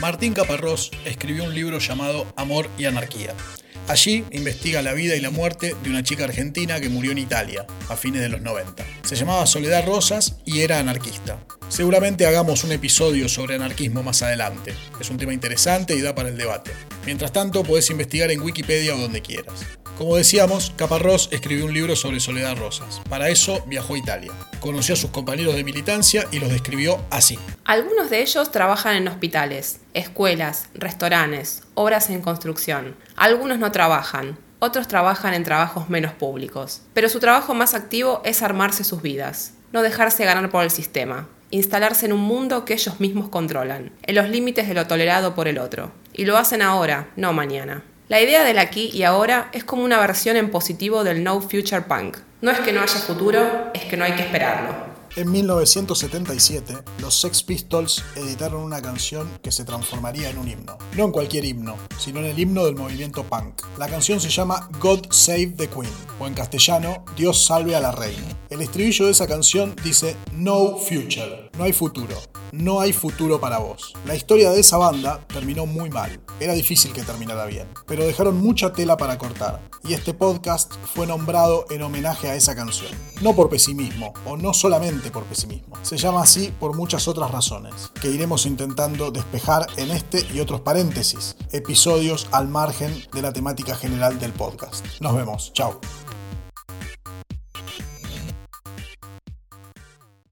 Martín Caparrós escribió un libro llamado Amor y Anarquía. Allí investiga la vida y la muerte de una chica argentina que murió en Italia a fines de los 90. Se llamaba Soledad Rosas y era anarquista. Seguramente hagamos un episodio sobre anarquismo más adelante. Es un tema interesante y da para el debate. Mientras tanto, podés investigar en Wikipedia o donde quieras. Como decíamos, Caparrós escribió un libro sobre Soledad Rosas. Para eso viajó a Italia. Conoció a sus compañeros de militancia y los describió así. Algunos de ellos trabajan en hospitales, escuelas, restaurantes, obras en construcción. Algunos no trabajan, otros trabajan en trabajos menos públicos. Pero su trabajo más activo es armarse sus vidas, no dejarse ganar por el sistema, instalarse en un mundo que ellos mismos controlan, en los límites de lo tolerado por el otro. Y lo hacen ahora, no mañana. La idea del aquí y ahora es como una versión en positivo del No Future Punk. No es que no haya futuro, es que no hay que esperarlo. En 1977, los Sex Pistols editaron una canción que se transformaría en un himno. No en cualquier himno, sino en el himno del movimiento punk. La canción se llama God Save the Queen, o en castellano, Dios salve a la reina. El estribillo de esa canción dice No Future, no hay futuro, no hay futuro para vos. La historia de esa banda terminó muy mal. Era difícil que terminara bien, pero dejaron mucha tela para cortar. Y este podcast fue nombrado en homenaje a esa canción. No por pesimismo, o no solamente por pesimismo. Se llama así por muchas otras razones, que iremos intentando despejar en este y otros paréntesis, episodios al margen de la temática general del podcast. Nos vemos, chao.